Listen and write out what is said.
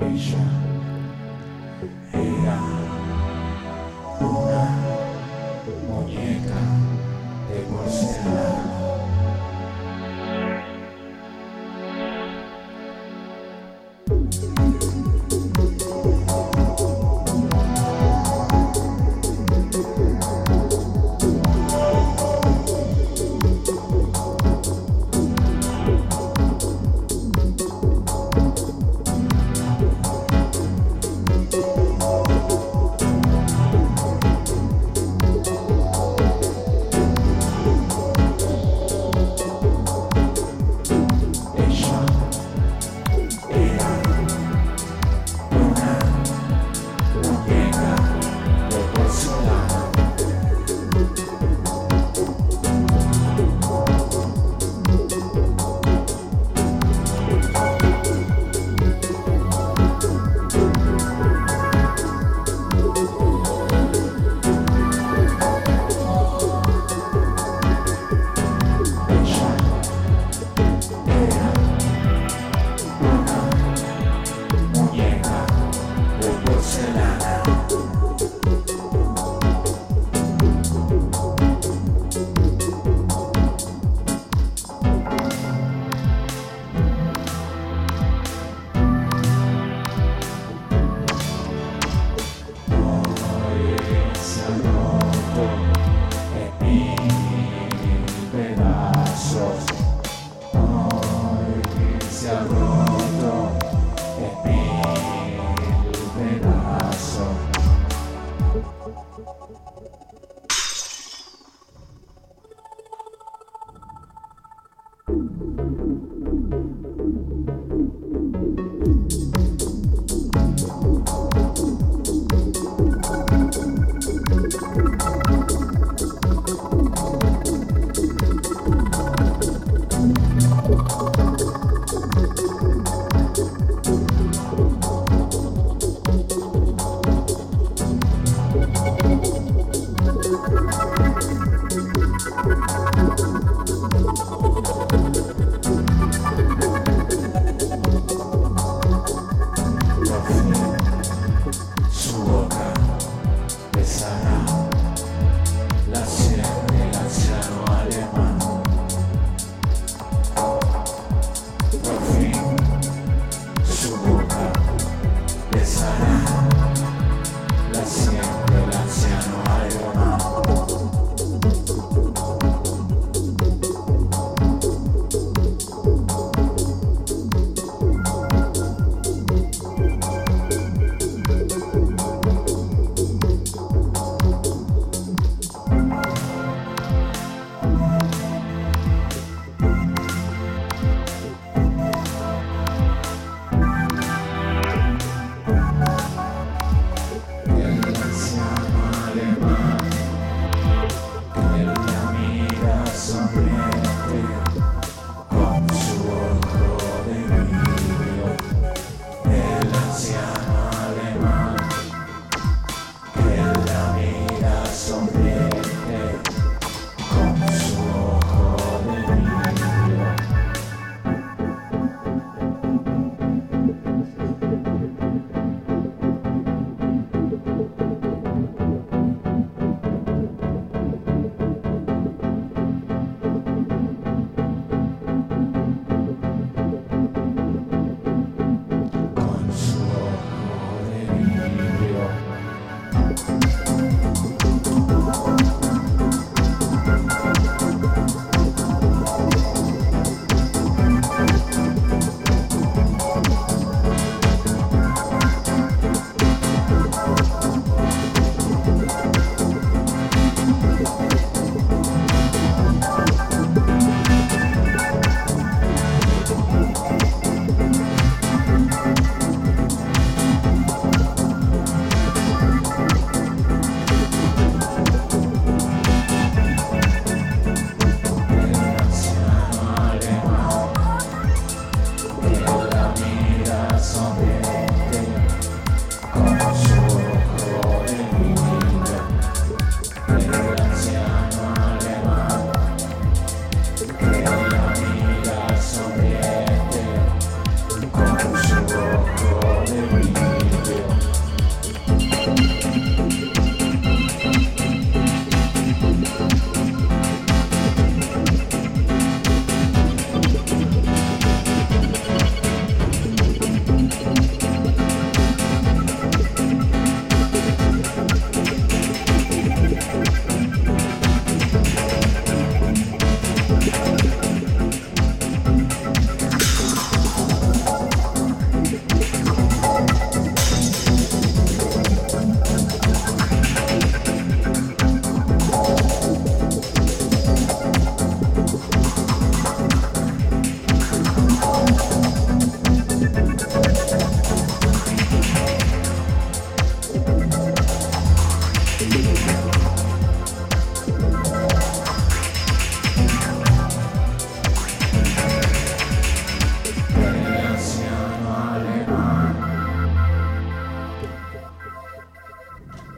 Asia. prosperar. Thank Thank you.